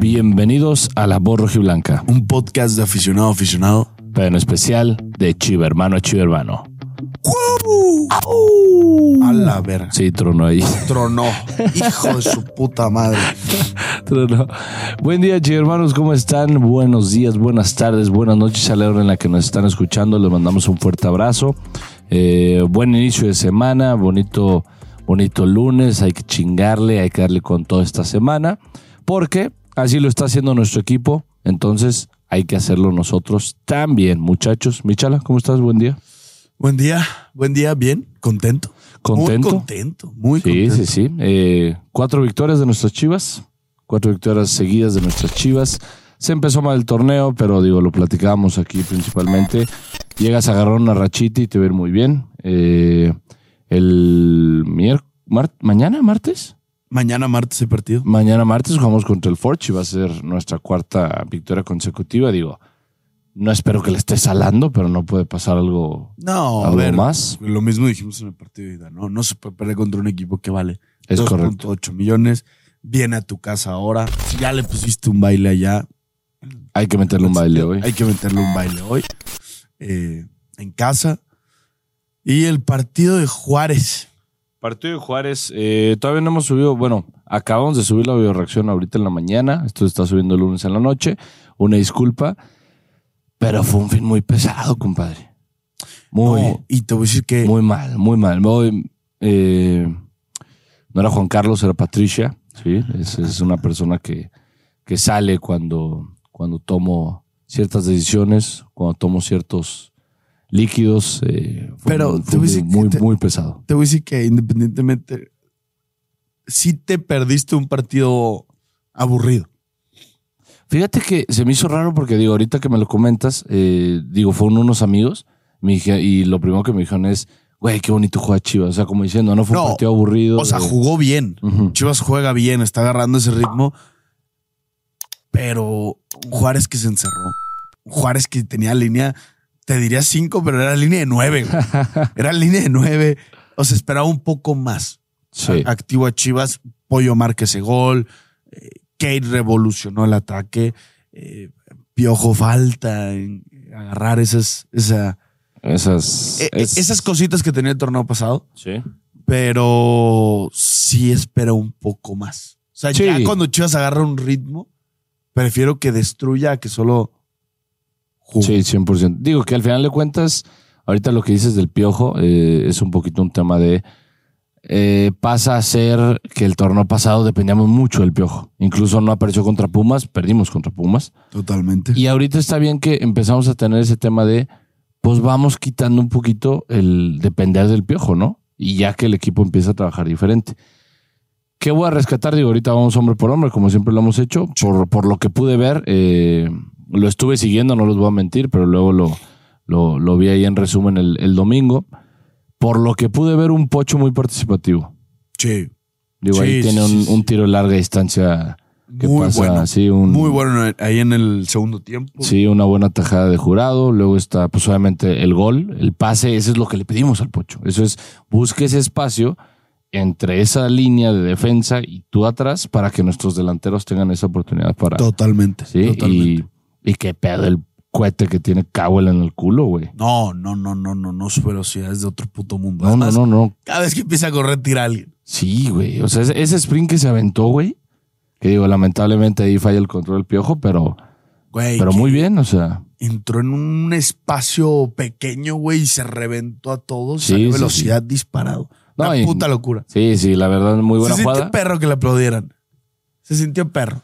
Bienvenidos a La Voz Rojiblanca, Un podcast de aficionado a aficionado. pero en especial de Chiva Hermano a Chiva Hermano. A la verga. Sí, trono ahí. Tronó. Hijo de su puta madre. Trono. Buen día, Chiva Hermanos, ¿cómo están? Buenos días, buenas tardes, buenas noches a la hora en la que nos están escuchando. Les mandamos un fuerte abrazo. Eh, buen inicio de semana, bonito, bonito lunes. Hay que chingarle, hay que darle con toda esta semana, porque así lo está haciendo nuestro equipo. Entonces hay que hacerlo nosotros también, muchachos. Michala, ¿cómo estás? Buen día. Buen día. Buen día. Bien. Contento. ¿Contento? Muy contento. Muy Sí, contento. sí, sí. Eh, cuatro victorias de nuestras chivas. Cuatro victorias seguidas de nuestras chivas. Se empezó mal el torneo, pero digo, lo platicábamos aquí principalmente. Llegas a agarrar una rachita y te ir muy bien. Eh, el miércoles, mañana, martes. Mañana martes el partido. Mañana martes jugamos contra el Forge y va a ser nuestra cuarta victoria consecutiva. Digo, no espero que le esté salando, pero no puede pasar algo, No, a algo ver. más. Lo mismo dijimos en el partido de ida, ¿no? No se puede perder contra un equipo que vale Es 2.8 millones. Viene a tu casa ahora. Si ya le pusiste un baile allá, Hay que meterle un baile hoy. Hay que meterle un baile hoy. Eh, en casa. Y el partido de Juárez. Partido de Juárez, eh, todavía no hemos subido, bueno, acabamos de subir la videoreacción ahorita en la mañana, esto está subiendo el lunes en la noche, una disculpa, pero fue un fin muy pesado, compadre. Muy, No, y te voy a decir que muy mal, muy mal. Eh, no era Juan Carlos, era Patricia, sí, es, es una persona que, que sale cuando, cuando tomo ciertas decisiones, cuando tomo ciertos líquidos, eh, fue Pero muy- te voy muy, te- muy pesado. te voy a decir que independientemente, sí te perdiste un partido aburrido. Fíjate que se me hizo raro porque digo, ahorita que me lo comentas, eh, digo, fueron unos amigos me dije, y lo primero que me dijeron es, güey, qué bonito juega Chivas. O sea, como diciendo, no fue un partido aburrido. O sea, eh, jugó bien. Chivas juega bien, está agarrando ese ritmo. Pero Juárez que se encerró. Juárez que tenía línea, te diría cinco, pero era línea de nueve. güey. Era línea de nueve. O sea, esperaba un poco más. Sí. Activo a Chivas, Pollo marca ese gol. eh, Kate revolucionó el ataque. eh, Piojo falta en agarrar esas, esa, Esas. e- es- esas cositas que tenía el torneo pasado. Sí. pero sí espero un poco más. O sea, Sí. ya cuando Chivas agarra un ritmo, prefiero que destruya a que solo juegue. Sí, 100%. Digo que al final de cuentas, ahorita lo que dices del piojo eh, es un poquito un tema de. eh, pasa a ser que el torneo pasado dependíamos mucho del piojo. Incluso no apareció contra Pumas, perdimos contra Pumas. Totalmente. Y ahorita está bien que empezamos a tener ese tema de, pues vamos quitando un poquito el depender del piojo, ¿no? Y ya que el equipo empieza a trabajar diferente. ¿Qué voy a rescatar? Digo, ahorita vamos hombre por hombre, como siempre lo hemos hecho. Por, por lo que pude ver, eh, lo estuve siguiendo, no los voy a mentir, pero luego lo, lo, lo vi ahí en resumen el, el domingo. Por lo que pude ver, un pocho muy participativo. Sí. Digo, Sí, ahí sí, tiene un, tiro de larga distancia que Muy pasa, bueno. un, Muy bueno ahí en el segundo tiempo. Sí, una buena tajada de jurado. Luego está, pues obviamente, el gol, el pase. Eso es lo que le pedimos al Pocho. Eso es, busque ese espacio entre esa línea de defensa y tú atrás para que nuestros delanteros tengan esa oportunidad para. Totalmente. sí, totalmente. y, y qué pedo el cohete que tiene Cowell en el culo, güey. No, no, no, no, no, no, su velocidad es de otro puto mundo. No, no, Además, no, no. Cada vez que empieza a correr, tira a alguien. Sí, güey. O sea, ese, sprint que se aventó, güey. Que digo, lamentablemente ahí falla el control del piojo, pero, Güey, pero muy bien, o sea. entró en un espacio pequeño, güey, y se reventó a todos. Sí, salió sí, velocidad disparado. No, Una y- puta locura. Sí, sí, la verdad, muy buena se sintió jugada. perro que le aplaudieran. Se sintió perro.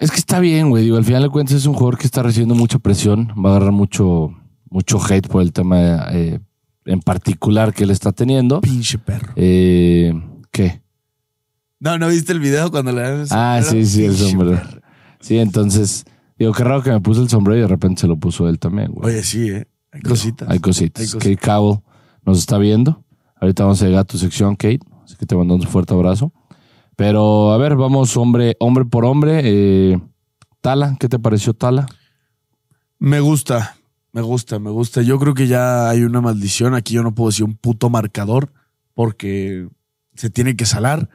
Es que está bien, güey. Digo, al final de cuentas es un jugador que está recibiendo mucha presión. Va a agarrar mucho, mucho hate por el tema eh, en particular que él está teniendo. Pinche perro. Eh, ¿Qué? No, ¿no viste el video cuando le dan el Ah, sombrero? sí, sí, el sombrero. perro. Sí, entonces, digo, qué raro que me puso el sombrero y de repente se lo puso él también, güey. Oye, sí, ¿eh? Hay cositas. Hay cositas. Hay cositas. Kate Cowell nos está viendo. Ahorita vamos a llegar a tu sección, Kate. Así que te mando un fuerte abrazo. Pero, a ver, vamos hombre, hombre por hombre. Eh, Tala, ¿qué te pareció Tala? Me gusta, me gusta, me gusta. Yo creo que ya hay una maldición. Aquí yo no puedo decir un puto marcador porque se tiene que salar.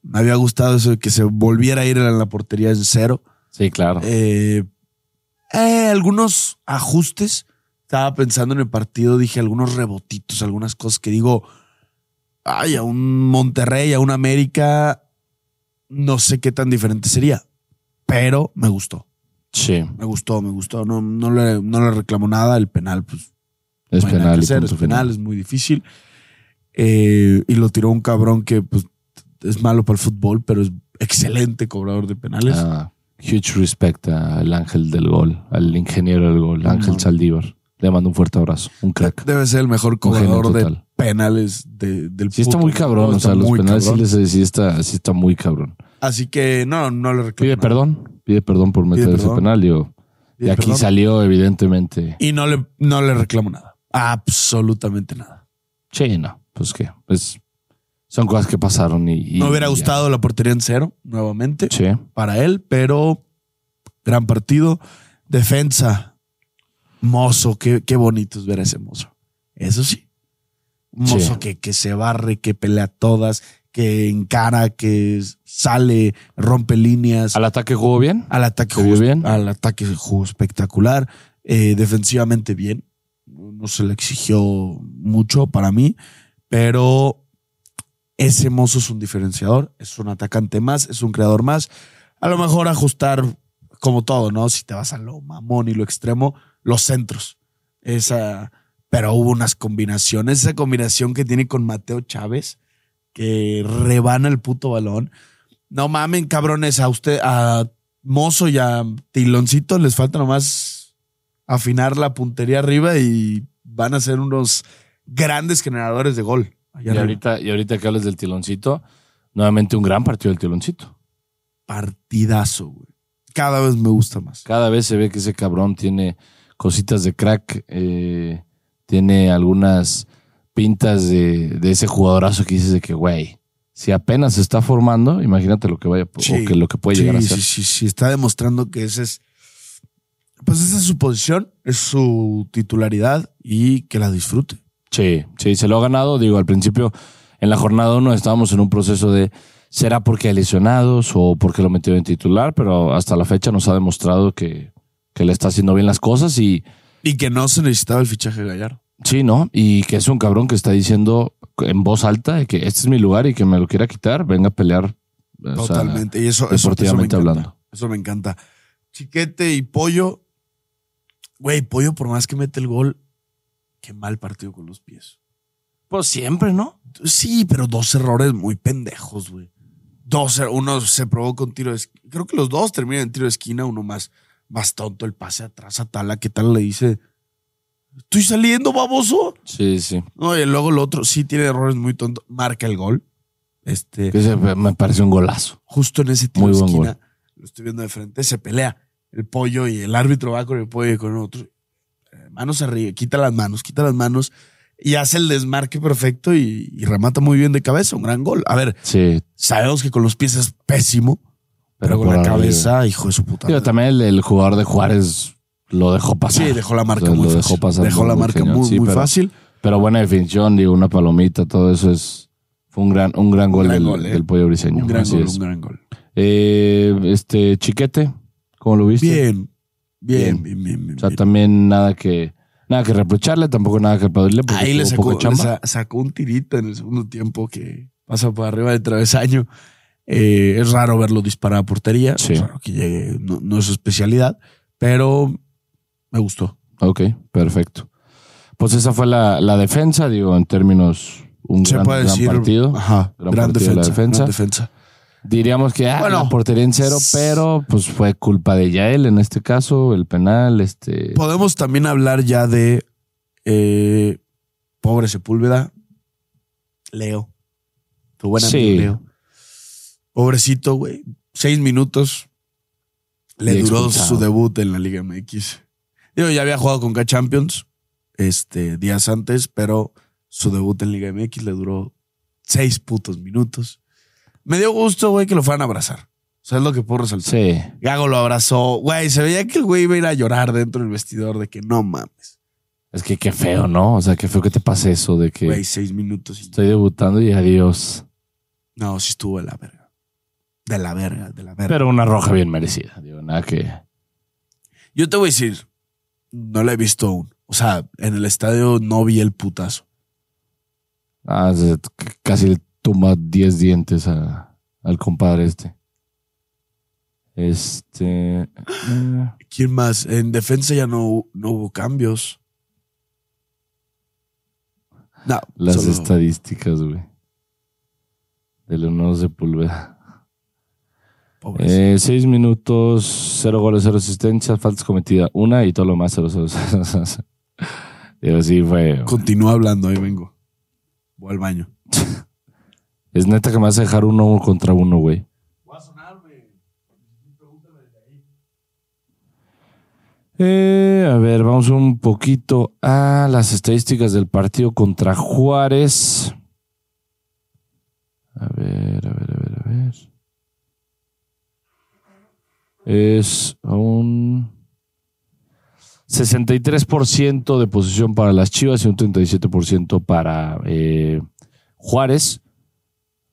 Me había gustado eso de que se volviera a ir en la portería en cero. Sí, claro. Eh, eh, algunos ajustes. Estaba pensando en el partido, dije algunos rebotitos, algunas cosas que digo, ay, a un Monterrey, a un América, no sé qué tan diferente sería, pero me gustó, sí, me gustó, me gustó. No, no, le, no le reclamo nada, el penal, pues es no penal. hacer, es penal, es muy difícil. Eh, y lo tiró un cabrón que pues, es malo para el fútbol, pero es excelente cobrador de penales. Ah, huge respect al ángel del gol, al ingeniero del gol, Ángel. Saldívar. Le mando un fuerte abrazo. Un crack. Debe ser el mejor cobrador de penales de- del Sí está muy cabrón. O sea, los penales sí, les- sí está, sí está muy cabrón. Así que no, no le reclamo. Pide nada. perdón. Pide perdón por meter ese penal. Digo, y aquí perdón. salió evidentemente. Y no le, no le reclamo nada. Absolutamente nada. Sí, no. Pues qué. Pues son cosas que pasaron y. y- Me hubiera y ya. gustado la portería en cero, nuevamente, Sí. para él, pero gran partido. Defensa. Mozo, qué, qué bonito es ver a ese mozo. Eso sí. Un mozo Sí. que, que se barre, que pelea todas, que encara, que sale, rompe líneas. ¿Al ataque jugó bien? Al ataque ¿Se vio jugó, bien? Al ataque jugó espectacular. Eh, defensivamente bien. No se le exigió mucho para mí, pero ese mozo es un diferenciador, es un atacante más, es un creador más. A lo mejor ajustar como todo, ¿no? Si te vas a lo mamón y lo extremo, los centros. Esa, pero hubo unas combinaciones, esa combinación que tiene con Mateo Chávez, que rebana el puto balón. No mamen, cabrones, a usted, a Mozo y a Tiloncito les falta nomás afinar la puntería arriba y van a ser unos grandes generadores de gol. Y ahorita, y ahorita que hablas del tiloncito, nuevamente un gran partido del tiloncito. Partidazo, güey. Cada vez me gusta más. Cada vez se ve que ese cabrón tiene cositas de crack, eh, tiene algunas pintas de, de ese jugadorazo que dices de que, güey, si apenas se está formando, imagínate lo que vaya Sí. o que lo que puede sí, llegar a sí, ser. Sí, sí, está demostrando que ese es. Pues esa es su posición, es su titularidad y que la disfrute. Sí, sí, se lo ha ganado. Digo, al principio, en la jornada uno estábamos en un proceso de será porque hay lesionados o porque lo metió en titular, pero hasta la fecha nos ha demostrado que, que le está haciendo bien las cosas y Y que no se necesitaba el fichaje de Gallardo. sí, ¿no? Y que es un cabrón que está diciendo en voz alta de que este es mi lugar y que me lo quiera quitar, venga a pelear. o sea, Totalmente. y eso, eso, eso me deportivamente encanta. hablando. Eso me encanta. Chiquete y Pollo. Güey, Pollo, por más que mete el gol, qué mal partido con los pies. pues siempre, ¿no? Sí, pero dos errores muy pendejos, güey. Dos, er- uno se provoca un tiro de esquina. Creo que los dos terminan en tiro de esquina, uno más, más tonto, el pase atrás a Tala, que tal le dice, estoy saliendo, baboso. Sí, sí. No, y luego el otro sí tiene errores muy tontos, marca el gol. Este, ese me parece un golazo. justo en ese tiro Muy de buen esquina, lo estoy viendo de frente, se pelea el pollo y el árbitro va con el pollo y con el otro. Eh, Manos arriba, quita las manos, quita las manos y hace el desmarque perfecto y, y remata muy bien de cabeza, un gran gol. A ver, Sí. sabemos que con los pies es pésimo, pero, Pero con la arriba. cabeza, hijo de su puta. Madre. también el, el jugador de Juárez lo dejó pasar. Sí, dejó la marca muy lo fácil. dejó pasar Dejó muy, la marca muy, Sí, muy pero- fácil. Pero buena definición, digo, una palomita, todo eso es. Fue un gran, un gran gol, gran del, gol, eh. del pollo briseño. Un gran así gol, es. un gran gol. Eh, este, Chiquete, ¿cómo lo viste? Bien, bien, Bien. bien, bien. bien, O sea, bien. también nada que, nada que reprocharle, tampoco nada que aplaudirle. Porque Ahí le sacó un tirito en el segundo tiempo que pasa por arriba del travesaño. Eh, es raro verlo disparar a portería. Sí. Raro que llegue, no, no es su especialidad, pero me gustó. Ok, perfecto. Pues esa fue la, la defensa, digo, en términos, un Se gran, puede gran decir. partido. Ajá, Gran gran, partido de defensa, defensa. gran defensa. Diríamos que ah, Bueno. la portería en cero, pero pues fue culpa de Yael en este caso, el penal, este. Podemos también hablar ya de eh, pobre Sepúlveda. Leo. Tu buen amigo Sí. Leo. Pobrecito, güey. Seis minutos. Le Y duró expulsado. su debut en la Liga MX. Digo, ya había jugado con K-Champions este, días antes, pero su debut en Liga MX le duró seis putos minutos. Me dio gusto, güey, que lo fueran a abrazar. O sea, es lo que puedo resaltar. Sí. Gago lo abrazó. Güey, se veía que el güey iba a ir a llorar dentro del vestidor de que no mames. Es que qué feo, ¿no? O sea, qué feo que te pase eso de que Güey, seis minutos y... estoy debutando y adiós. No, sí estuvo de la verga. De la verga, de la verga. Pero una roja bien merecida. Digo, nada que. Yo te voy a decir, no la he visto aún. O sea, en el estadio no vi el putazo. Ah, casi le tumba 10 dientes a- al compadre este. Este. eh, ¿Quién más? En defensa ya no, no hubo cambios. No, las solo- estadísticas, güey. De Leonardo Sepúlveda. Eh, seis minutos, cero goles, cero asistencias, faltas cometidas, una y todo lo más, cero, cero, cero, cero. Digo, sí, fue. Continúa hablando, ahí vengo. Voy al baño. Es neta que me vas a dejar uno contra uno, güey. Voy a sonarme. Eh, a ver, vamos un poquito a las estadísticas del partido contra Juárez. A ver, a ver, a ver, a. Es un 63% de posición para las Chivas y un 37% para eh, Juárez.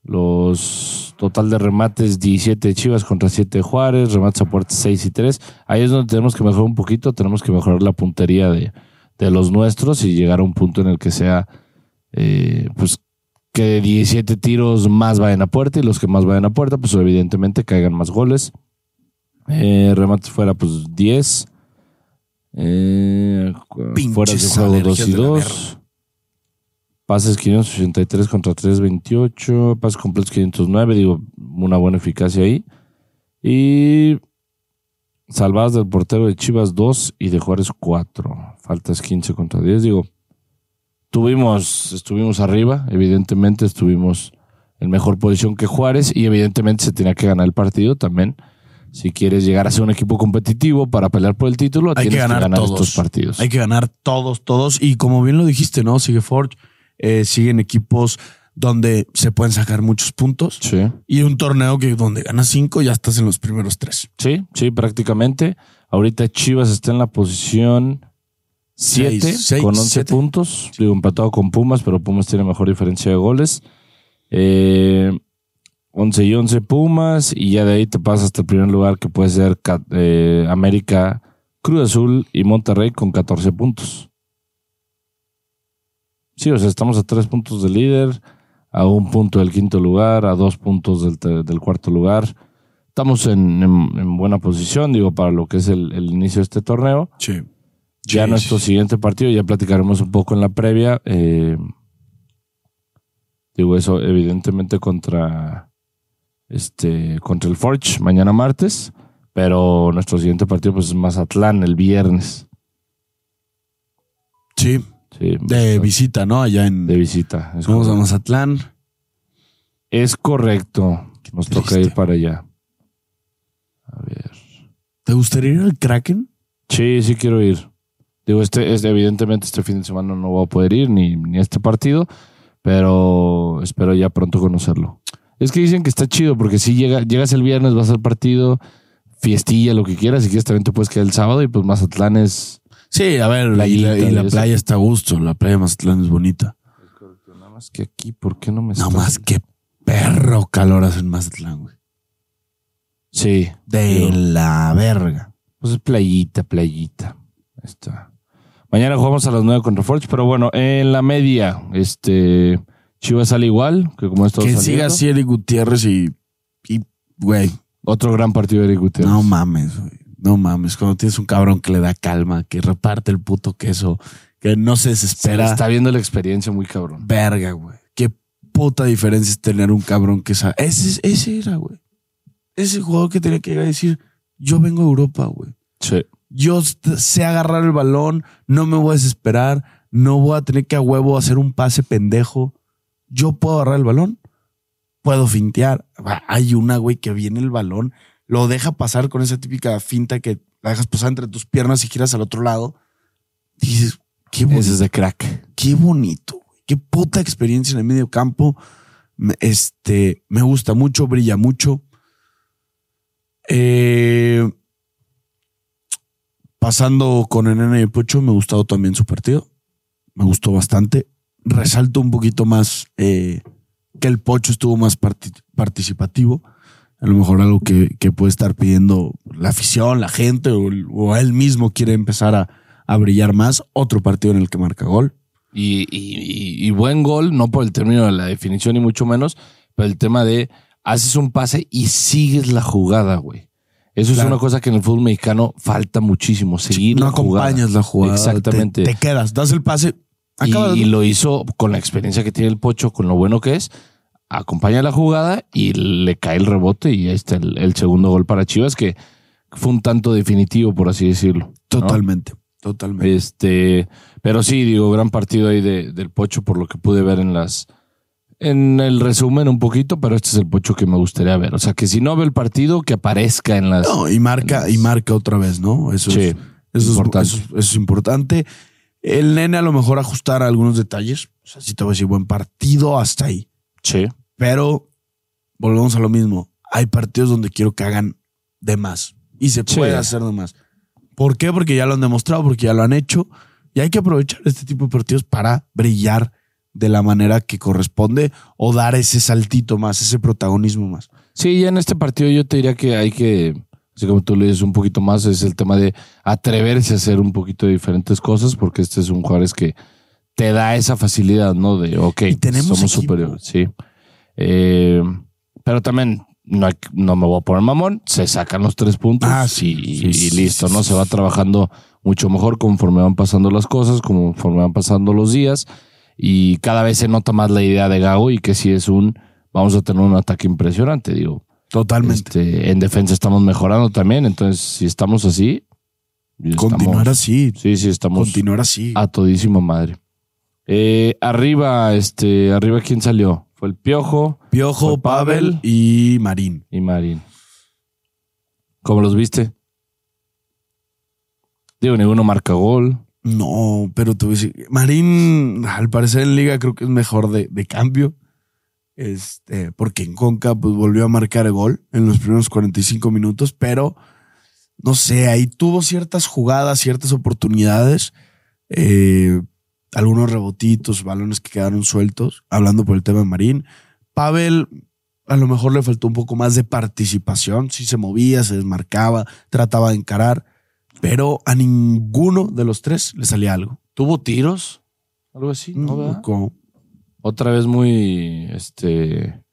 Los total de remates 17 de Chivas contra 7 de Juárez, remates a puerta 6 y 3. Ahí es donde tenemos que mejorar un poquito, tenemos que mejorar la puntería de, de los nuestros y llegar a un punto en el que sea, eh, pues, que 17 tiros más vayan a puerta y los que más vayan a puerta, pues evidentemente caigan más goles. Eh, remates fuera, pues 10. Eh, fuera de juego 2 alergias y de la 2. Pases 583 contra 328. Pases completos 509. Digo, una buena eficacia ahí. Y salvadas del portero de Chivas 2 y de Juárez 4. Faltas 15 contra 10. Digo, tuvimos, estuvimos arriba. Evidentemente estuvimos en mejor posición que Juárez. Y evidentemente se tenía que ganar el partido también. Si quieres llegar a ser un equipo competitivo para pelear por el título, Hay que tienes ganar todos. estos partidos. Hay que ganar todos, todos. Y como bien lo dijiste, ¿no? Sigue Forge, eh, siguen equipos donde se pueden sacar muchos puntos. Sí. Y un torneo que donde ganas cinco ya estás en los primeros tres. Sí, sí, prácticamente. Ahorita Chivas está en la posición 7 Seis, seis, con 11 siete. puntos. Digo, empatado con Pumas, pero Pumas tiene mejor diferencia de goles. Eh, 11 y 11 Pumas, y ya de ahí te pasas hasta el primer lugar que puede ser eh, América, Cruz Azul y Monterrey con 14 puntos. Sí, o sea, estamos a 3 puntos del líder, a un punto del quinto lugar, a dos puntos del, del cuarto lugar. Estamos en, en- en buena posición, digo, para lo que es el, el inicio de este torneo. Sí. Ya Sí, nuestro sí. siguiente partido, ya platicaremos un poco en la previa. eh, digo, eso evidentemente contra este contra el Forge mañana martes. Pero nuestro siguiente partido pues es Mazatlán el viernes. Sí. Sí, De visita, ¿no? Allá en. de visita. Es Vamos a correcto. Mazatlán. Es correcto. Nos toca ir para allá. A ver. ¿Te gustaría ir al Kraken? Sí, sí quiero ir. Digo, este, este, evidentemente este fin de semana no voy a poder ir ni, ni a este partido, pero espero ya pronto conocerlo. Es que dicen que está chido porque si llega, llegas el viernes, vas al partido, fiestilla, lo que quieras, si quieres también te puedes quedar el sábado y pues Mazatlán es... Sí, a ver, y la, y la playa está a gusto. La playa de Mazatlán es bonita. Nada más que aquí, ¿por qué no me Nada más que perro calor hace en Mazatlán, güey. Sí, De la verga. pues es playita, playita. Ahí está. Mañana jugamos a las 9 contra Forge, pero bueno, en la media, este... Chivas sale igual, que como esto Que siga así Eric Gutiérrez y, y, güey, Otro gran partido de Eric Gutiérrez. no mames, güey. No mames. Cuando tienes un cabrón que le da calma, que reparte el puto queso, que no se Se desespera. está viendo la experiencia muy cabrón. Verga, güey. Qué puta diferencia es tener un cabrón que sabe. Ese, es- ese era, güey. Ese jugador que tenía que llegar a decir, yo vengo a Europa, güey. Sí. Yo sé agarrar el balón, no me voy a desesperar, no voy a tener que a huevo hacer un pase pendejo. Yo puedo agarrar el balón, puedo fintear. Hay una, güey, que viene el balón, lo deja pasar con esa típica finta que la dejas pasar entre tus piernas y giras al otro lado. Y dices, qué bonito, Ese es de crack. qué bonito, güey. Qué puta experiencia en el medio campo. Este, me gusta mucho, brilla mucho. Eh, pasando con el Nene y Pocho, me ha gustado también su partido. Me gustó bastante. Resalto un poquito más eh, que el Pocho estuvo más parti- participativo. A lo mejor algo que, que puede estar pidiendo la afición, la gente o, o él mismo quiere empezar a, a brillar más. Otro partido en el que marca gol. Y, y- y buen gol, no por el término de la definición ni mucho menos, pero el tema de haces un pase y sigues la jugada, güey. Eso Claro. es una cosa que en el fútbol mexicano falta muchísimo, seguir no la jugada. acompañas la jugada. Exactamente. Te, te quedas, das el pase. Y, acabas, y lo hizo con la experiencia que tiene el Pocho, con lo bueno que es. Acompaña la jugada y le cae el rebote y ahí está el, el segundo gol para Chivas, que fue un tanto definitivo, por así decirlo. ¿no? Totalmente, totalmente. Este, pero sí, digo, gran partido ahí de- del Pocho por lo que pude ver en las. En el resumen un poquito, pero este es el Pocho que me gustaría ver. O sea, que si no ve el partido, que aparezca en las. No, y marca, y marca otra vez, ¿no? Eso Sí, es, eso, importante. Es, eso, es- eso es importante. El nene a lo mejor ajustar algunos detalles. O sea, si te voy a decir buen partido hasta ahí. Sí. Pero volvemos a lo mismo. Hay partidos donde quiero que hagan de más. Y se Sí. puede hacer de más. ¿Por qué? Porque ya lo han demostrado, porque ya lo han hecho. Y hay que aprovechar este tipo de partidos para brillar de la manera que corresponde o dar ese saltito más, ese protagonismo más. Sí, ya en este partido yo te diría que hay que, así como tú le dices un poquito más, es el tema de atreverse a hacer un poquito de diferentes cosas, porque este es un Juárez que te da esa facilidad, ¿no? De, ok, tenemos somos superiores, sí. Eh, pero también no, hay- no me voy a poner mamón, se sacan los tres puntos Ah, y, sí, y- sí, y listo, ¿no? Se va trabajando mucho mejor conforme van pasando las cosas, conforme van pasando los días y cada vez se nota más la idea de Gago y que si es un, vamos a tener un ataque impresionante, digo. Totalmente. Este, en defensa estamos mejorando también, entonces si estamos así, Continuar estamos- así. Sí, sí, estamos Continuar así. a todísima madre. Eh, arriba, este, arriba, ¿quién salió? Fue el Piojo Piojo, Fue Pavel. Pavel y Marín. y Marín. ¿Cómo los viste? Digo, ninguno marca gol. No, pero decir, Marín, al parecer en liga creo que es mejor de, de cambio. Este, porque en Conca pues volvió a marcar gol en los primeros 45 minutos, pero no sé, ahí tuvo ciertas jugadas, ciertas oportunidades, eh, algunos rebotitos, balones que quedaron sueltos, hablando por el tema de Marín. Pavel, a lo mejor le faltó un poco más de participación, sí se movía, se desmarcaba, trataba de encarar, pero a ninguno de los tres le salía algo. ¿Tuvo tiros? Algo así, ¿no? Mm, verdad? como- Otra vez muy, este,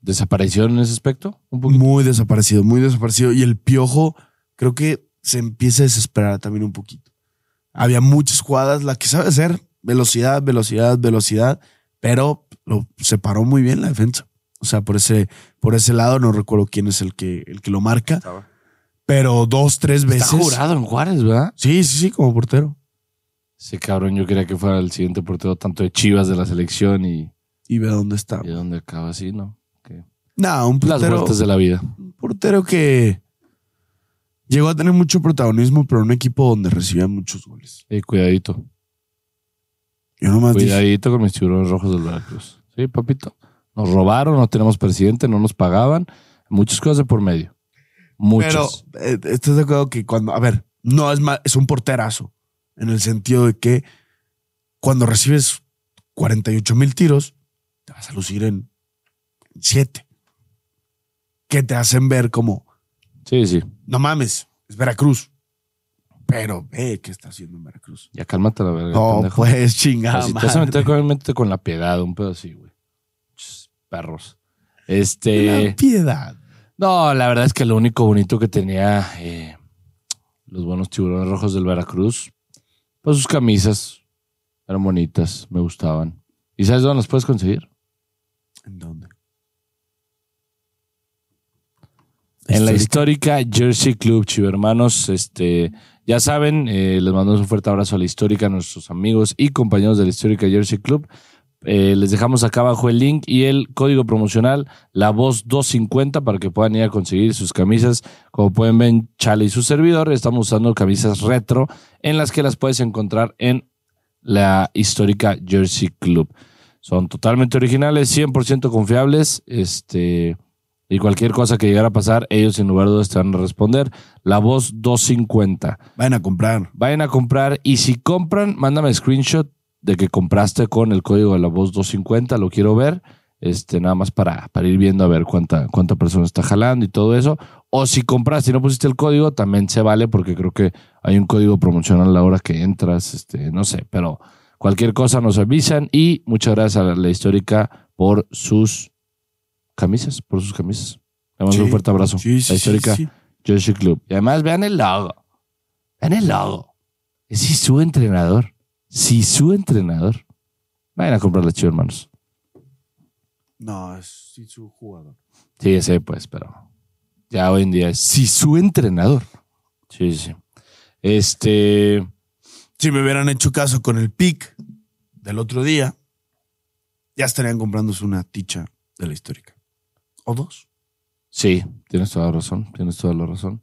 desapareció en ese aspecto. Un poquito. Muy desaparecido, muy desaparecido. Y el piojo creo que se empieza a desesperar también un poquito. Había muchas jugadas, la que sabe hacer, velocidad, velocidad, velocidad, pero lo separó muy bien la defensa. O sea, por ese, por ese lado no recuerdo quién es el que, el que lo marca, pero dos, tres veces. Está jurado en Juárez, ¿verdad? Sí, sí, sí, como portero. Ese cabrón, yo quería que fuera el siguiente portero tanto de Chivas de la selección y, Y ve dónde está. y dónde acaba así, ¿no? Que- No, un Las portero, vueltas de la vida. un portero que llegó a tener mucho protagonismo, pero en un equipo donde recibía muchos goles. Eh, cuidadito. Yo nomás dije, Cuidadito con mis tiburones rojos del Veracruz. Sí, papito. Nos robaron, no tenemos presidente, no nos pagaban. Muchas cosas de por medio. Muchas. Pero eh, estás de acuerdo que cuando, a ver, no es mal, es un porterazo en el sentido de que cuando recibes 48 mil tiros, te vas a lucir en 7. Que te hacen ver como, Sí, sí. no mames, es Veracruz. Pero ve qué está haciendo en Veracruz. Ya cálmate la verga. No, pendejo. pues chingada. Si te vas a meter con, la piedad, un pedo así, güey. Perros. Este. La piedad. No, la verdad es que lo único bonito que tenía eh, los buenos tiburones rojos del Veracruz, pues sus camisas eran bonitas, me gustaban. ¿Y sabes dónde las puedes conseguir? ¿En dónde? En la Histórica. Jersey Club, chivermanos. Este, ya saben, eh, les mandamos un fuerte abrazo a la histórica, a nuestros amigos y compañeros de la histórica Jersey Club. Eh, les dejamos acá abajo el link y el código promocional, la voz 250, para que puedan ir a conseguir sus camisas. Como pueden ver, Chale y su servidor, estamos usando camisas retro en las que las puedes encontrar en la histórica Jersey Club. Son totalmente originales, 100% confiables. Este, y cualquier cosa que llegara a pasar, ellos sin lugar a dudas te van a responder. La voz 250. Vayan a comprar. Vayan a comprar y si compran, mándame screenshot de que compraste con el código de la voz 250, lo quiero ver. este, nada más para, para ir viendo a ver cuánta, cuánta persona está jalando y todo eso. O si compraste y no pusiste el código, también se vale porque creo que hay un código promocional a la hora que entras, este, no sé, pero cualquier cosa nos avisan y muchas gracias a la histórica por sus camisas, por sus camisas. Le mando Sí. un fuerte abrazo. Sí, sí, la histórica. Jersey Club. Y además vean el logo. Vean el logo. Es si su entrenador. Si su entrenador. Vayan a comprar la chiva, hermanos. No, es sí, su jugador. Sí, ese pues, pero ya hoy en día es si su entrenador. Sí, sí. Este. Si me hubieran hecho caso con el pick del otro día, ya estarían comprándose una ticha de la histórica. O dos. Sí, tienes toda la razón. Tienes toda la razón.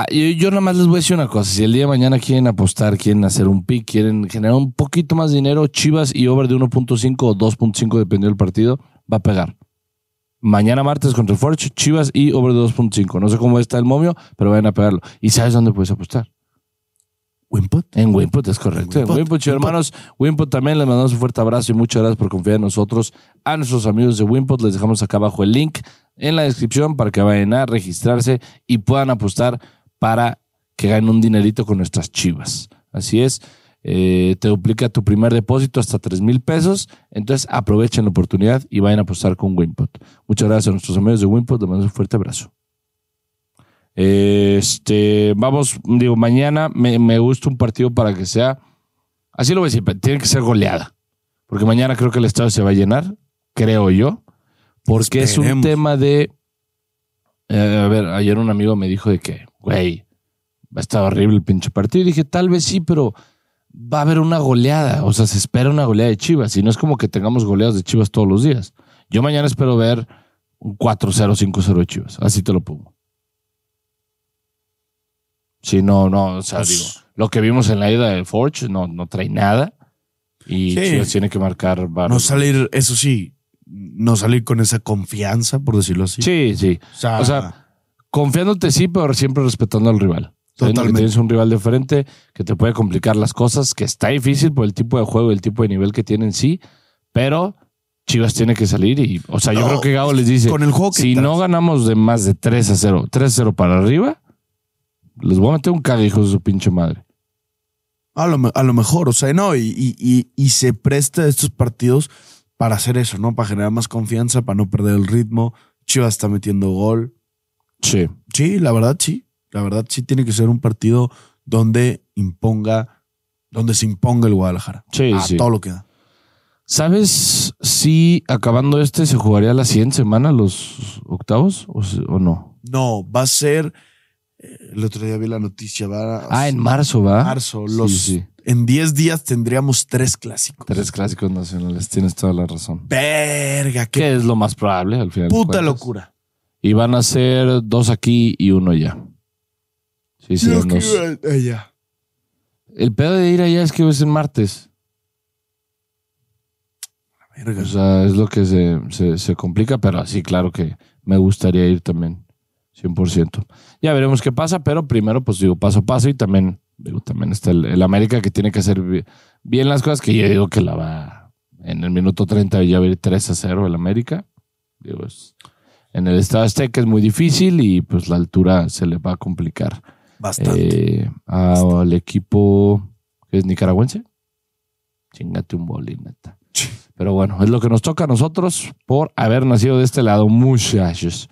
Ah, yo, yo nada más les voy a decir una cosa. Si el día de mañana quieren apostar, quieren hacer un pick, quieren generar un poquito más de dinero, Chivas y over de 1.5 o 2.5, dependiendo del partido, va a pegar. Mañana martes contra el Forge, Chivas y over de 2.5. No sé cómo está el momio, pero vayan a pegarlo. ¿Y sabes dónde puedes apostar? Wimpot. En Wimput, es correcto. En Wimput. hermanos. Wimput también les mandamos un fuerte abrazo y muchas gracias por confiar en nosotros. A nuestros amigos de Wimput les dejamos acá abajo el link en la descripción para que vayan a registrarse y puedan apostar para que ganen un dinerito con nuestras chivas. Así es. eh, te duplica tu primer depósito hasta 3 mil pesos. Entonces aprovechen la oportunidad y vayan a apostar con Wimput. Muchas gracias a nuestros amigos de Wimput. Les mando un fuerte abrazo. Este, vamos, digo, mañana me, me gusta un partido para que sea, así lo voy a decir, pero tiene que ser goleada. Porque mañana creo que el estadio se va a llenar, creo yo, porque es un tema de, eh, a ver, ayer un amigo me dijo de que, güey, va a estar horrible el pinche partido. Y dije, tal vez sí, pero va a haber una goleada. O sea, se espera una goleada de Chivas. Y no es como que tengamos goleadas de Chivas todos los días. Yo mañana espero ver un 4-0, 5-0 de Chivas. Así te lo pongo. Sí, no, no, o sea, digo, lo que vimos en la ida del Forge no, no trae nada. Y Sí. Chivas tiene que marcar No varios. salir, eso sí, no salir con esa confianza, por decirlo así. Sí, sí. O sea, O sea, Confiándote sí, pero siempre respetando al rival. Que Totalmente. tienes un rival de frente que te puede complicar las cosas, que está difícil por el tipo de juego y el tipo de nivel que tienen sí, pero Chivas tiene que salir y, o sea, yo No, creo que Gabo les dice, con el juego que si no ganamos de más de 3 a 0, 3 a 0 para arriba, les voy a meter un hijos de su pinche madre. a lo, a lo mejor, o sea, no, y, y- y- y se presta estos partidos para hacer eso, ¿no? Para generar más confianza, para no perder el ritmo. Chivas está metiendo gol. Sí. Sí, la verdad sí. La verdad sí tiene que ser un partido donde imponga, donde se imponga el Guadalajara. Sí, a sí. todo lo que da. ¿Sabes si acabando este se jugaría la siguiente semana los octavos o, no? No, va a ser. eh, El otro día vi la noticia, va a Ah, en marzo, ¿va? marzo. Sí, Los, sí. En 10 días tendríamos tres clásicos. Tres clásicos nacionales, tienes toda la razón. Verga, qué Que es lo más probable al final. puta locura. Y van a ser dos aquí y uno allá. Sí, sí, Yo nos- quiero allá. El pedo de ir allá es que es en martes. Verga. O sea, es lo que se, se, se complica, pero sí, claro que me gustaría ir también. 100%. Ya veremos qué pasa, pero primero, pues digo, paso a paso y también, digo, también está el, el América que tiene que hacer bi- bien las cosas, que yo digo que la va en el minuto 30 ya va a ir 3 a 0 el América. Digo, es- en el Estado Azteca es muy difícil y pues la altura se le va a complicar. Bastante. Eh, al equipo que es nicaragüense. Chingate un bolín, neta. Pero bueno, es lo que nos toca a nosotros por haber nacido de este lado, muchachos.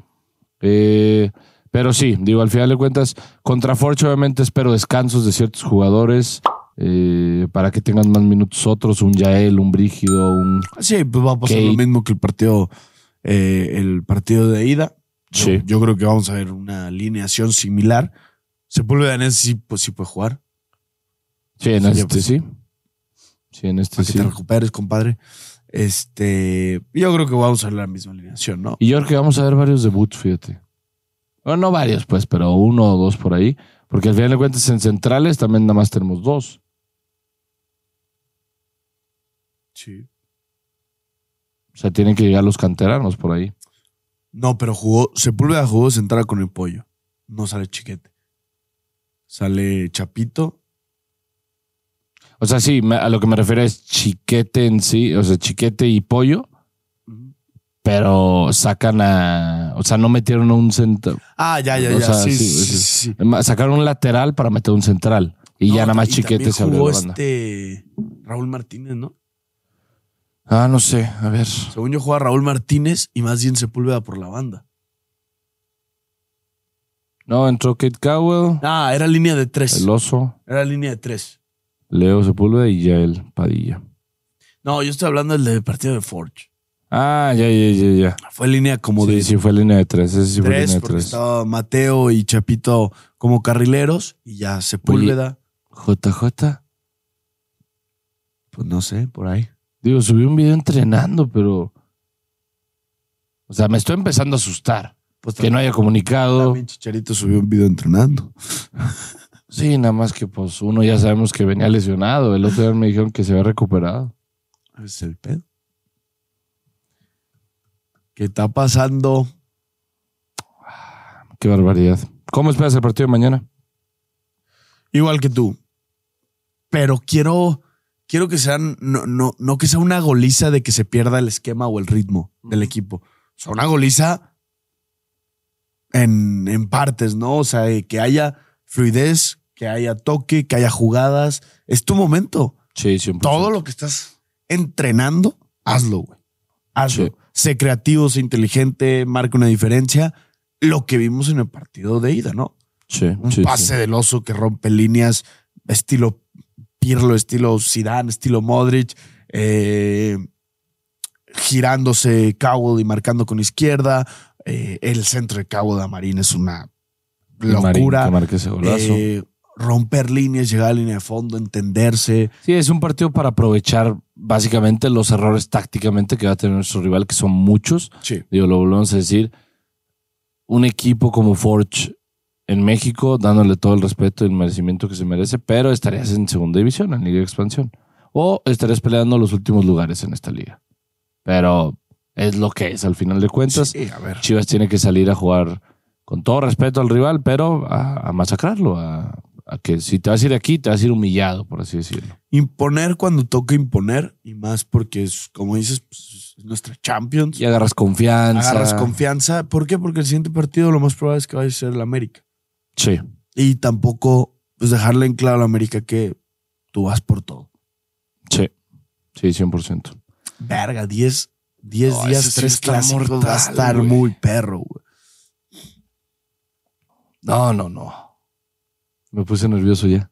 Eh, pero sí, digo, al final de cuentas, contra Forge obviamente espero descansos de ciertos jugadores eh, para que tengan más minutos otros, un Yael, un Brígido, un... Sí, pues va a pasar Kate. lo mismo que el partido, eh, el partido de ida. Yo, Sí. yo creo que vamos a ver una alineación similar. Sepúlveda sí, pues, sí puede jugar. Sí, en este pues. sí. Sí, en este Para que sí. te recuperes, compadre. Este, yo creo que vamos a ver la misma alineación, ¿no? Y yo creo que vamos a ver varios debuts, fíjate. Bueno, no varios, pues, pero uno o dos por ahí. Porque al final de cuentas en centrales también nada más tenemos dos. Sí. O sea, tienen que llegar los canteranos por ahí. No, pero jugó, Sepúlveda jugó central con el pollo. No sale chiquete. Sale Chapito. O sea, sí, a lo que me refiero es chiquete en sí, o sea, chiquete y pollo. pero sacan a. O sea, no metieron un centro. Ah, ya, ya, O ya. sea, sí, sí, sí, sí. sí, sí. Sacaron un lateral para meter un central. Y No, ya nada más y chiquete se abrió jugó la banda. este Raúl Martínez, ¿no? Ah, no sé. A ver. Según yo juega Raúl Martínez y más bien Sepúlveda por la banda. No, entró Kate Cowell, Ah, era línea de tres. el oso, Era línea de tres. Leo Sepúlveda y Yael Padilla. No, yo estoy hablando del de partido de Forge. Ah, ya, ya, ya, ya. Fue línea como Sí, de sí, fue línea de tres. Ese sí fue tres, línea de porque tres. estaba Mateo y Chapito como carrileros y ya Sepúlveda. JJ. Pues no sé, por ahí. Digo, subí un video entrenando, pero. O sea, me estoy empezando a asustar. Pues Que no haya comunicado. También Chicharito subió un video entrenando. Sí, nada más que pues uno ya sabemos que venía lesionado. El otro día me dijeron que se había recuperado. Es el pedo. ¿Qué está pasando? Qué barbaridad. ¿Cómo esperas el partido de mañana? Igual que tú. Pero quiero, quiero que sean, no, no, no que sea una goliza de que se pierda el esquema o el ritmo del equipo. O sea, una goliza en, en partes, ¿no? O sea, de que haya fluidez, que haya toque, que haya jugadas. Es tu momento. Sí, siempre. Todo lo que estás entrenando, hazlo, güey. Hazlo. Sí. Sé creativo, sé inteligente, marca una diferencia. Lo que vimos en el partido de ida, ¿no? Sí, Un sí, pase sí. del oso que rompe líneas, estilo Pirlo, estilo Zidane, estilo Modric, eh, girándose Cowell y marcando con izquierda. Eh, el centro de Cowell a Marín es una Marín, locura. que ese golazo. Eh, romper líneas, llegar a la línea de fondo, entenderse. Sí, es un partido para aprovechar básicamente los errores tácticamente que va a tener nuestro rival, que son muchos. Sí. Digo, lo volvemos a decir. Un equipo como Forge en México, dándole todo el respeto y el merecimiento que se merece, pero estarías en segunda división, en Liga de Expansión. O estarías peleando los últimos lugares en esta liga. Pero es lo que es, al final de cuentas. Sí, a ver. Chivas tiene que salir a jugar con todo respeto al rival, pero a, a masacrarlo, a, a que si te vas a ir aquí, te vas a ir humillado, por así decirlo. Imponer cuando toca imponer, y más porque es, como dices, pues, es nuestra Champions. Y agarras confianza. Agarras confianza. ¿Por qué? Porque el siguiente partido lo más probable es que vaya a ser el América. Sí, Y tampoco pues dejarle en claro a la América que tú vas por todo. sí, sí, 100%. Verga, 10, 10 No, días, ese sí tres está clásicos, mortal, va a estar muy perro, güey. No, no, no. Me puse nervioso ya.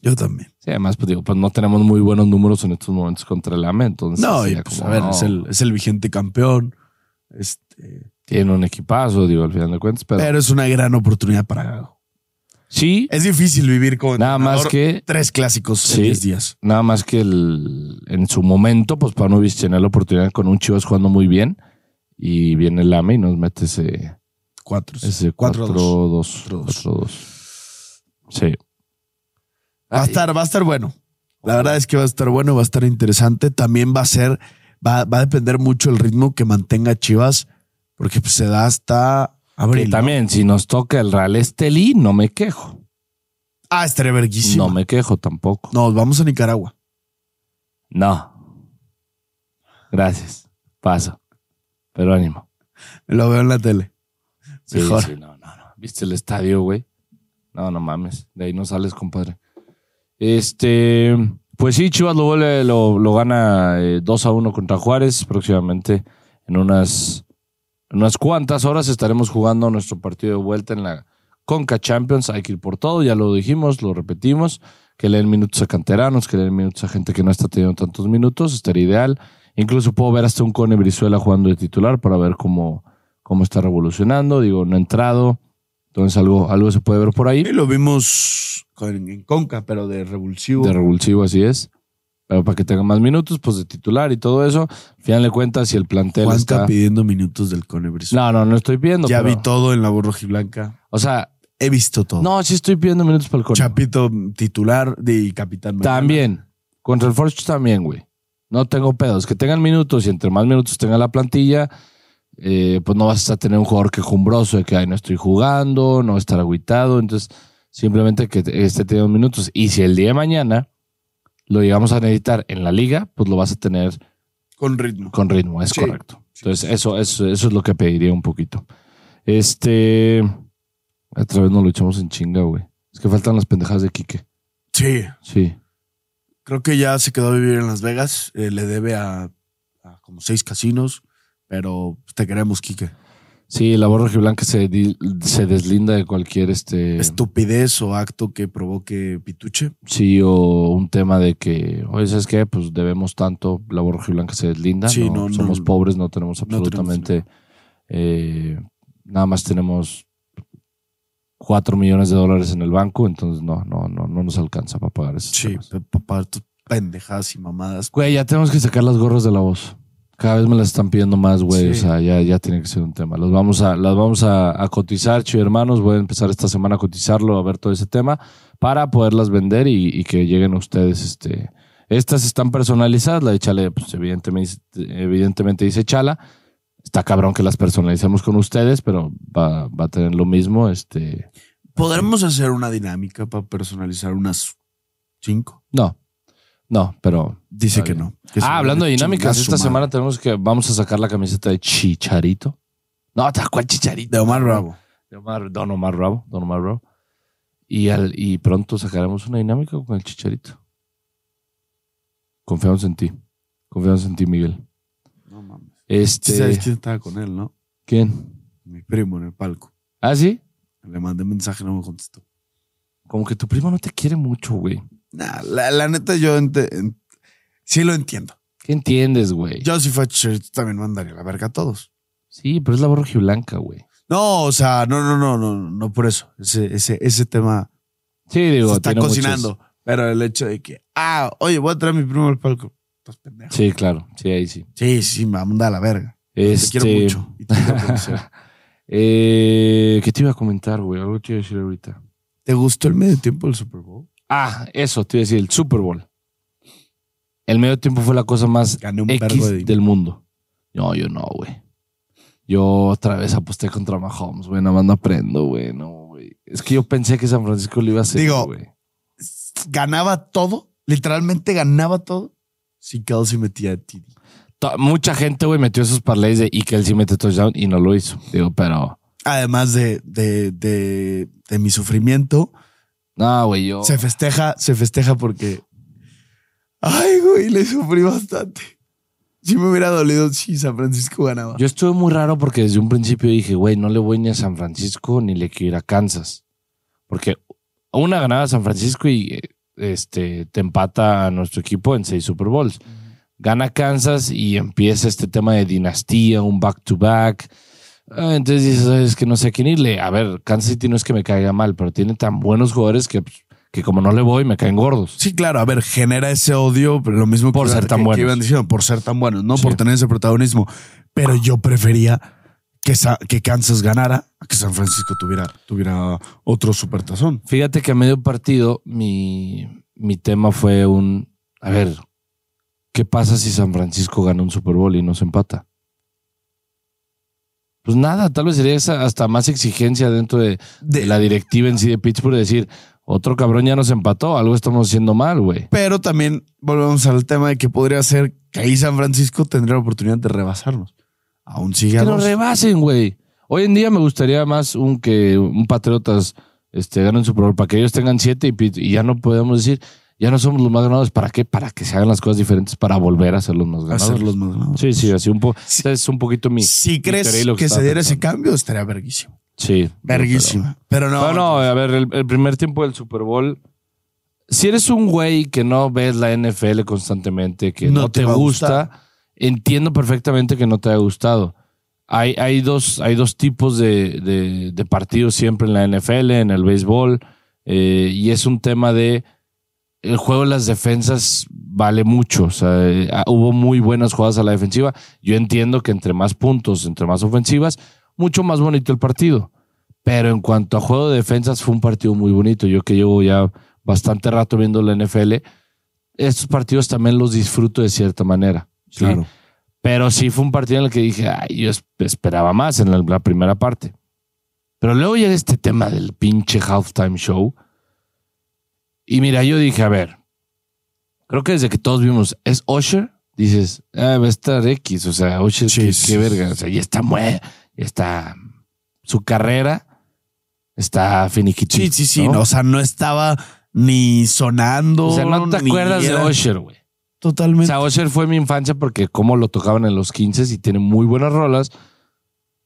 Yo también. Sí, además, pues digo, pues no tenemos muy buenos números en estos momentos contra el AME, entonces. No, y pues, como, a ver, no, es, el, es el vigente campeón. Este, Tiene un equipazo, digo, al final de cuentas, pero. pero es una gran oportunidad para Gago. sí, Es difícil vivir con nada más que. tres clásicos Sí. en 10 días. Nada más que el, en su momento, pues Paunovic tenía la oportunidad con un Chivas jugando muy bien. Y viene el AME y nos mete ese, Cuatro. ese 4-2. 4-2. 4-2. Sí. Va a estar, va a estar bueno. La verdad es que va a estar bueno, va a estar interesante. También va a ser, va, va a depender mucho el ritmo que mantenga Chivas, porque pues, se da hasta que abril. ¿no? también, si nos toca el Real Estelí, no me quejo. Ah, estaría verguísimo. No me quejo tampoco. Nos vamos a Nicaragua. No. Gracias. Paso. Pero ánimo. Lo veo en la tele. Sí, Mejor. sí, no, no, no. ¿Viste el estadio, güey? No, no mames. De ahí no sales, compadre. Este, pues sí, Chivas lo vuelve, lo, lo gana eh, 2 a 1 contra Juárez. Próximamente, en unas, en unas cuantas horas, estaremos jugando nuestro partido de vuelta en la Conca Champions. Hay que ir por todo, ya lo dijimos, lo repetimos. Que leen minutos a canteranos, que leen minutos a gente que no está teniendo tantos minutos, estaría ideal. Incluso puedo ver hasta un Cone Brizuela jugando de titular para ver cómo, cómo está revolucionando. Digo, no ha entrado. Entonces algo, algo se puede ver por ahí. Y lo vimos con- en Conca, pero de revulsivo. De revulsivo, así es. Pero para que tenga más minutos, pues de titular y todo eso. Al final de cuentas, si el plantel Juan está. está pidiendo minutos del Cone Brizuela. No, no, no estoy pidiendo. ya pero- vi todo en la voz rojiblanca. O sea, He visto todo. no, sí estoy pidiendo minutos para el Cone. Chapito titular y capitán. También. Contra el Forge también, güey. No tengo pedos. Que tengan minutos y entre más minutos tenga la plantilla, eh, pues no vas a tener un jugador quejumbroso de que ay, no estoy jugando, no estar agüitado. Entonces, simplemente que esté teniendo minutos. Y si el día de mañana lo llegamos a necesitar en la liga, pues lo vas a tener Con ritmo. con ritmo. Es Sí. correcto. Entonces, eso, eso, eso es lo que pediría un poquito. Este. Otra vez nos lo echamos en chinga, güey. Es que faltan las pendejadas de Quique. Sí, Sí. creo que ya se quedó a vivir en Las Vegas. eh, le debe a, a como seis casinos, pero te queremos, Quique. Sí, la voz blanca se, se deslinda de cualquier este. Estupidez o acto que provoque pituche. Sí, o un tema de que, oye, ¿sabes qué? Pues debemos tanto, la voz blanca se deslinda. Sí, no, no, somos no. pobres, no tenemos tenemos absolutamente. eh, nada más tenemos cuatro millones de dólares en el banco, entonces no, no, no, no nos alcanza para pagar eso. Sí, para tus pendejadas y mamadas. Güey, ya tenemos que sacar las gorras de la voz. Cada vez me las están pidiendo más, güey. Sí. O sea, ya, ya tiene que ser un tema. Los vamos a, las vamos a, a cotizar, chido hermanos. Voy a empezar esta semana a cotizarlo, a ver todo ese tema, para poderlas vender y, y que lleguen a ustedes. Este, estas están personalizadas. La de Chale, pues evidentemente, evidentemente dice Chala. Está cabrón que las personalicemos con ustedes, pero va, va a tener lo mismo. Este, ¿Podremos hacer una dinámica para personalizar unas cinco? no, no, pero Dice que no. que Ah, hablando de dinámicas, esta semana tenemos que vamos a sacar la camiseta de Chicharito. No, ¿cuál Chicharito? De Omar Bravo. De Omar, Don Omar Bravo, Don Omar Bravo. Y, al, y pronto sacaremos una dinámica con el Chicharito. Confiamos en ti. Confiamos en ti, Miguel. No mames. Este, sabes quién estaba con él, ¿no? ¿Quién? Mi primo en el palco. ¿Ah, sí? Le mandé mensaje, no me contestó. Como que tu primo no te quiere mucho, güey. Nah, la, la neta, yo ente- en- sí lo entiendo. ¿Qué entiendes, güey? Yo si fuera Chicharito también mandaría la verga a todos. Sí, pero es la borja blanca, güey. No, o sea, no, no, no, no, no por eso. Ese, ese, ese tema Sí, digo, se está tiene muchos- cocinando. Pero el hecho de que, ah, oye, voy a traer a mi primo al palco. Estás pendejo. Sí, claro. Sí, ahí sí. Sí, sí, me manda a la verga. Te Este... quiero mucho. Y te quiero. Eh, ¿Qué te iba a comentar, güey? Algo te iba a decir ahorita. ¿Te gustó el medio tiempo del Super Bowl? Ah, eso, te iba a decir, el Super Bowl. El medio tiempo fue la cosa más Gané un X de del mundo. No, yo no, güey. Yo otra vez aposté contra Mahomes, güey. Nada más no aprendo, güey. No, güey. Es que yo pensé que San Francisco lo iba a hacer, Digo, güey. Ganaba todo, literalmente ganaba todo. Si Kelsey metía a TD. Mucha gente, güey, metió esos parlays de y sí mete touchdown y no lo hizo. Digo, pero... Además de, de, de, de mi sufrimiento, No, güey, yo... se festeja, se festeja porque. Ay, güey, le sufrí bastante. Si me hubiera dolido si San Francisco ganaba. Yo estuve muy raro porque desde un principio dije, güey, no le voy ni a San Francisco ni le quiero ir a Kansas. Porque una ganaba San Francisco y eh, este, te empata a nuestro equipo en seis Super Bowls. Gana Kansas y empieza este tema de dinastía, un back-to-back. Ah, entonces dices, es que no sé a quién irle. A ver, Kansas City no es que me caiga mal, pero tiene tan buenos jugadores que, pues, que como no le voy, me caen gordos. Sí, claro, a ver, genera ese odio, pero lo mismo Por que, ser tan que- que buenos. iban diciendo, por ser tan buenos, no Sí. por tener ese protagonismo. Pero yo prefería que, que Kansas ganara a que San Francisco tuviera, tuviera otro supertazón. Fíjate que a medio partido mi, mi tema fue un, a ver, ¿qué pasa si San Francisco gana un Super Bowl y no se empata? Pues nada, tal vez sería esa hasta más exigencia dentro de, de la directiva en sí de Pittsburgh de decir, otro cabrón ya nos empató, algo estamos haciendo mal, güey. Pero también volvemos al tema de que podría ser que ahí San Francisco tendría la oportunidad de rebasarnos. Aún sigue Que nos rebasen, güey. Hoy en día me gustaría más un que un Patriotas este, gane un Super Bowl para que ellos tengan siete y, y ya no podemos decir, ya no somos los más ganados. ¿Para qué? Para que se hagan las cosas diferentes para volver a ser los más ganados. hacerlos más ganados. Sí, sí, así un poco. Sí. es un poquito mi. Si mi crees que, se diera ese cambio, estaría verguísimo. Sí. Verguísimo. Pero, no. No, no, a ver, el, el primer tiempo del Super Bowl. Si eres un güey que no ves la NFL constantemente, que no, No te, a gusta, entiendo perfectamente que no te haya gustado. Hay, hay, dos, hay dos tipos de, de- de partidos siempre en la NFL, en el béisbol, eh, y es un tema de el juego de las defensas vale mucho. O sea, eh, ah, hubo muy buenas jugadas a la defensiva. Yo entiendo que entre más puntos, entre más ofensivas, mucho más bonito el partido. Pero en cuanto a juego de defensas, fue un partido muy bonito. Yo que llevo ya bastante rato viendo la NFL, estos partidos también los disfruto de cierta manera. ¿sí? Claro. Pero sí fue un partido en el que dije, ay, yo es- esperaba más en la, la primera parte. Pero luego llega este tema del pinche halftime show. Y mira, yo dije, a ver, creo que desde que todos vimos, ¿es Usher dices, ah, va a estar X. O sea, Usher, qué, verga. O sea, ya está muerto. Está. Su carrera está finiquitita. Sí, sí, sí. ¿no? no, o sea, no estaba ni sonando. O sea, no te acuerdas era- de Usher, güey. O Totalmente. sea, Usher fue mi infancia porque como lo tocaban en los 15 y tiene muy buenas rolas.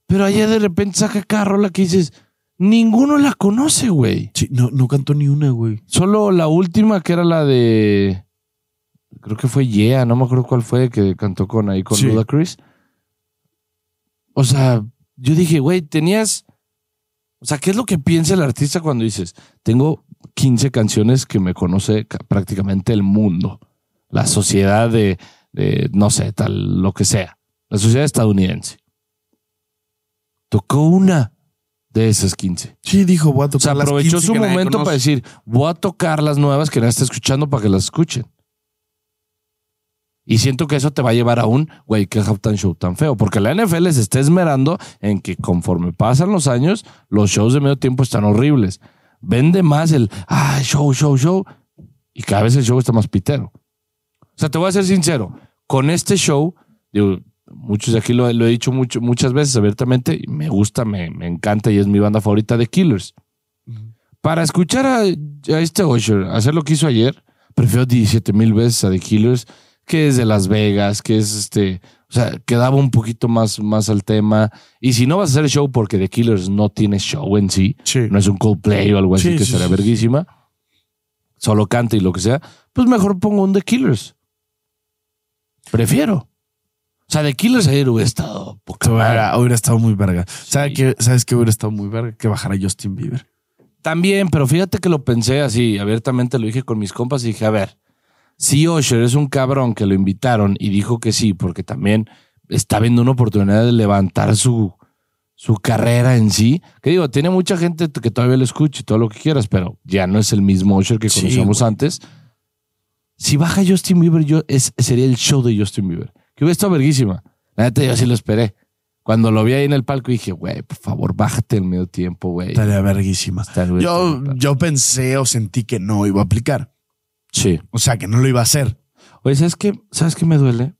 Pero ayer de repente saca cada rola que dices, ninguno la conoce, güey. Sí, no, no cantó ni una, güey. Solo la última que era la de. Creo que fue Yeah, no me acuerdo cuál fue, que cantó con ahí con Sí. Ludacris. O sea, yo dije, güey, tenías. O sea, ¿qué es lo que piensa el artista cuando dices, tengo 15 canciones que me conoce ca- prácticamente el mundo? La sociedad de, de, no sé, tal, lo que sea. La sociedad estadounidense. Tocó una de esas 15. Sí, dijo, voy a O tocar sea, las aprovechó 15 su momento para decir, voy a tocar las nuevas que nadie está escuchando para que las escuchen. Y siento que eso te va a llevar a un, güey, qué halftime show tan feo. Porque la NFL se está esmerando en que conforme pasan los años, los shows de medio tiempo están horribles. Vende más el, ah, show, show, show. Y cada vez el show está más pitero. O sea, te voy a ser sincero. Con este show, digo, muchos de aquí lo, lo he dicho mucho, muchas veces abiertamente, y me gusta, me, me encanta y es mi banda favorita de Killers. Para escuchar a, a este Usher hacer lo que hizo ayer, prefiero 17 mil veces a The Killers, que es de Las Vegas, que es este, o sea, que daba un poquito más, más al tema. Y si no vas a hacer show porque The Killers no tiene show en sí, Sí. no es un Coldplay o algo así Sí, que sí, será verguísima, solo canta y lo que sea, pues mejor pongo un The Killers. Prefiero. O sea, The Killers ayer hubiera estado poca. Hubiera, estado muy verga. ¿Sabe qué? ¿Sabes qué hubiera estado muy verga? Que bajara Justin Bieber. También, pero fíjate que lo pensé así, abiertamente lo dije con mis compas y dije, a ver, si Usher es un cabrón que lo invitaron y dijo que sí, porque también está viendo una oportunidad de levantar su, su carrera en sí, que digo, tiene mucha gente que todavía lo escucha y todo lo que quieras, pero ya no es el mismo Usher que conocíamos antes. Si baja Justin Bieber, yo es, sería el show de Justin Bieber, que hubiera estado verguísima. La neta, yo sí lo esperé. Cuando lo vi ahí en el palco dije, güey, por favor, bájate el medio tiempo, güey. Estaría verguísima. Güey, Yo, yo pensé o sentí que no iba a aplicar. Sí. O sea, que no lo iba a hacer. Oye, ¿sabes qué? ¿Sabes qué me duele?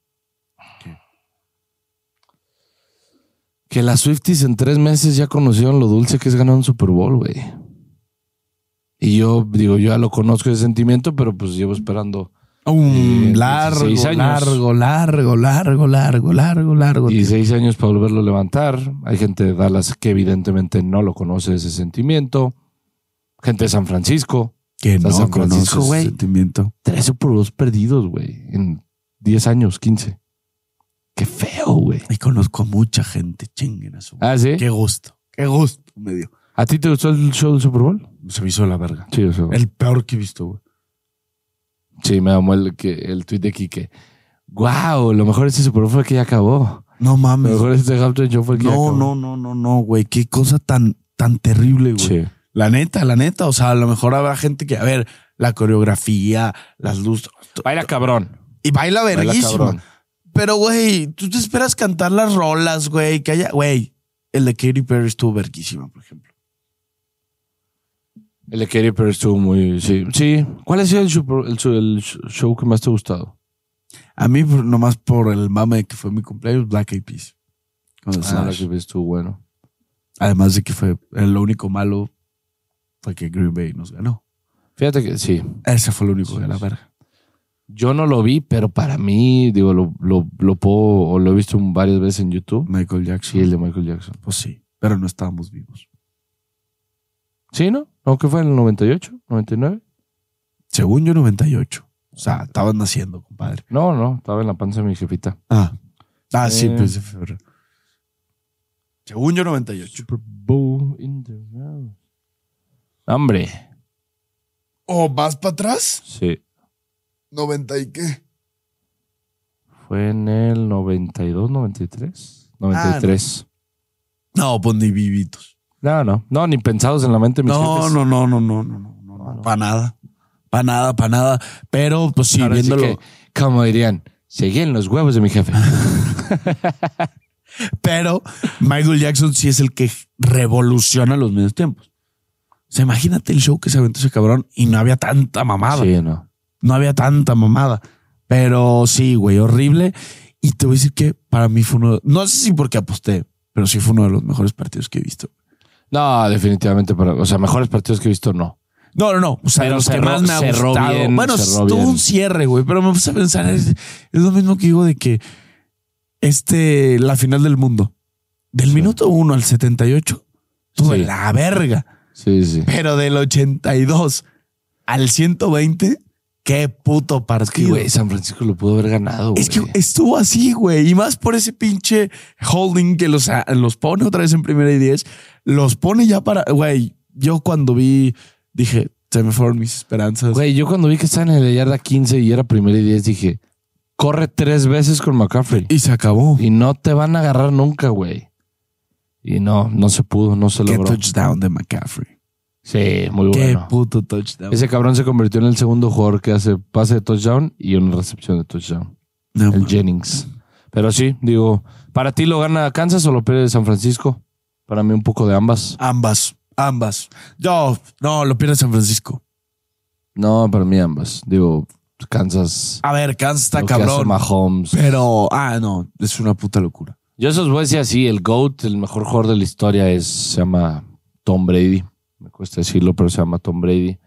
Que las Swifties en tres meses ya conocieron lo dulce que es ganar un Super Bowl, güey. Y yo, digo, yo ya lo conozco ese sentimiento, pero pues llevo esperando Un Eh, largo, 16 años. largo, largo, largo, largo, largo, largo. 16 años para volverlo a levantar. Hay gente de Dallas que evidentemente no lo conoce ese sentimiento. Gente de San Francisco. que no San conoce Francisco, güey. sentimiento. Tres Super Bowls perdidos, güey. En 10 años, 15. Qué feo, güey. Y conozco a mucha gente, chinguen a su. Ah, ¿sí? Qué gusto, qué gusto me dio. ¿A ti te gustó el show del Super Bowl? Se me hizo la verga. Sí, o sea, El peor que he visto, güey. Sí, me amó el, que, el tweet de Kike. Wow, lo mejor de este Super Bowl fue que ya acabó. No Lo mames. mejor de este halftime show fue que ya No, acabó. no, no, no, no, güey. Qué cosa tan, tan terrible, güey. Sí. La neta, la neta. O sea, a lo mejor habrá gente que, a ver, la coreografía, las luces. Baila cabrón. Y baila Baila verguísima. cabrón. Pero, güey, tú te esperas cantar las rolas, güey, que haya, güey. El de Katy Perry estuvo verguísima, por ejemplo. El de Katy Perry estuvo muy... Sí. sí. ¿Cuál ha sido el, super- el, el show que más te ha gustado? A mí, nomás por el mame que fue mi cumpleaños, Black Eyed Peas. Ah, Slash. la que estuvo bueno. Además de que fue lo único malo fue que Green Bay nos ganó. Fíjate que sí. Ese fue lo único Sí, de la verga. Yo no lo vi, pero para mí, digo, lo, lo, lo puedo... O lo he visto varias veces en YouTube. Michael Jackson. Sí, el de Michael Jackson. Pues sí, pero no estábamos vivos. ¿Sí, no? ¿No que fue en el 98? ¿99? Según yo, 98. O sea, estabas naciendo, compadre. No, no. Estaba en la panza de mi jefita. Ah, ah sí, Eh. pues de febrero. Según yo, 98. Super Bowl in the. Hombre. ¿O más para atrás? Sí. ¿90 y qué? Fue en el 92, 93. 93. No, pues ni vivitos. No. no, no, ni pensados en la mente de mis No, jefes. no, no, no, no, no, no, no. Para nada. Para nada, para nada. Pero, pues sí, Ahora sí viéndolo. que, como dirían, seguían los huevos de mi jefe. Pero Michael Jackson sí es el que revoluciona los medios tiempos. O sea, imagínate el show que se aventó ese cabrón y no había tanta mamada. sí, no. No había tanta mamada. Pero sí, güey, horrible. Y te voy a decir que para mí fue uno, no sé si porque aposté, pero sí fue uno de los mejores partidos que he visto. No, definitivamente. Para, o sea, mejores partidos que he visto, no. No, no, no. O sea, Pero los que cerró- más me ha gustado. bien, bueno, tuvo un cierre, güey, pero me puse a pensar, es, es lo mismo que digo de que este, la final del mundo, del Sí. minuto 1 al 78, tuvo Sí. la verga. Sí, sí. Pero del 82 al 120, qué puto Que, partido. güey, San Francisco lo pudo haber ganado. es que estuvo así, güey. Y más por ese pinche holding que los, los pone otra vez en primera y diez. Los pone ya para. Güey, yo cuando vi, dije, se me fueron mis esperanzas. Güey, yo cuando vi que estaban en la yarda 15 y era primera y 10, dije, corre tres veces con McCaffrey. Y se acabó. Y no te van a agarrar nunca, güey. Y no, no se pudo, no se Qué logró. touchdown de McCaffrey. Sí, muy Qué bueno. puto touchdown. Ese cabrón se convirtió en el segundo jugador que hace pase de touchdown y una recepción de touchdown. No, el man. Jennings. Pero sí, digo, ¿para ti lo gana Kansas o lo pierde San Francisco? Para mí un poco de ambas. Ambas, ambas. Yo, no, lo pierde San Francisco. No, para mí ambas. Digo, Kansas. A ver, Kansas está cabrón. Mahomes. Pero, ah, no, es una puta locura. Yo eso os voy a decir así, el GOAT, el mejor jugador de la historia es, se llama Tom Brady. Me cuesta decirlo, pero se llama Tom Brady.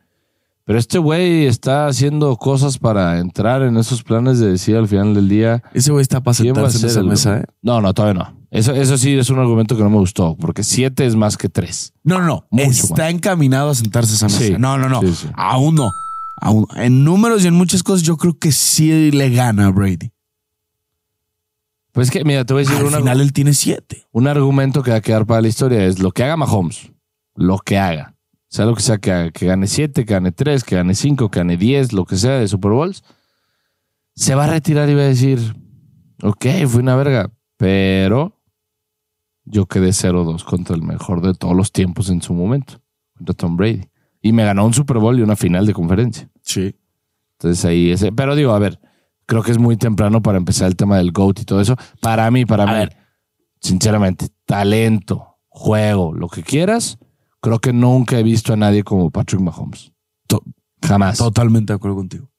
Pero este güey está haciendo cosas para entrar en esos planes de decir al final del día Ese güey está para sentarse en esa el- mesa, ¿eh? No, no, todavía no. Eso, eso sí es un argumento que no me gustó, porque siete es más que tres. No, no, no. Está encaminado a sentarse esa mesa. Sí. No, no, no. Sí, sí. Aún no. Aún. En números y en muchas cosas, yo creo que sí le gana a Brady. Pues que, mira, te voy a decir Al una- final él tiene siete. un argumento que va a quedar para la historia es lo que haga Mahomes, lo que haga, sea lo que sea que haga, que gane 7, que gane 3, que gane 5, que gane 10, lo que sea de Super Bowls, se va a retirar y va a decir, ok, fui una verga, pero yo quedé 0-2 contra el mejor de todos los tiempos en su momento, contra Tom Brady. Y me ganó un Super Bowl y una final de conferencia. Sí. Entonces ahí ese, pero digo, a ver, creo que es muy temprano para empezar el tema del GOAT y todo eso. Para mí, para A mí, ver. sinceramente, talento, juego, lo que quieras, creo que nunca he visto a nadie como Patrick Mahomes. To- Jamás. Totalmente de acuerdo contigo.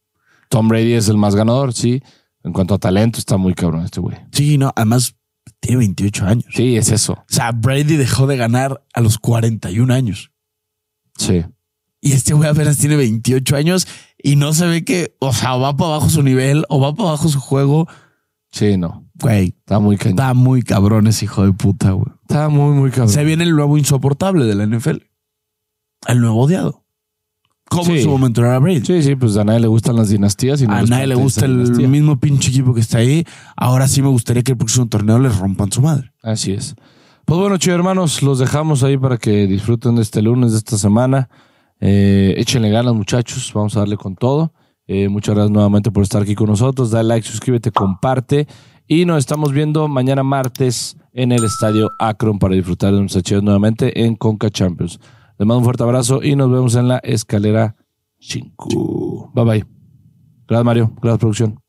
Tom Brady es el más ganador, sí. En cuanto a talento, está muy cabrón este güey. Sí, no, además tiene 28 años. Sí, es eso. O sea, Brady dejó de ganar a los 41 años. Sí. Y este güey apenas tiene 28 años y no se ve que, o sea, o va para abajo su nivel o va para abajo su juego. Sí, no. Güey, Está muy cañón. está muy cabrón ese hijo de puta, güey. Está muy, muy cabrón. Se viene el nuevo insoportable de la NFL. El nuevo odiado. Como Sí. en su momento era Brady. Sí, sí, pues a nadie le gustan las dinastías. Y no a nadie le gusta el dinastía. mismo pinche equipo que está ahí. Ahora sí me gustaría que el próximo torneo les rompan su madre. Así es. Pues bueno, chido hermanos, los dejamos ahí para que disfruten de este lunes, de esta semana. Eh, échenle ganas, muchachos. Vamos a darle con todo. Eh, muchas gracias nuevamente por estar aquí con nosotros. Dale like, suscríbete, comparte. Y nos estamos viendo mañana martes en el estadio Akron para disfrutar de nuestras chivas nuevamente en Conca Champions. Les mando un fuerte abrazo y nos vemos en la escalera 5. Bye bye. Gracias, Mario. Gracias, producción.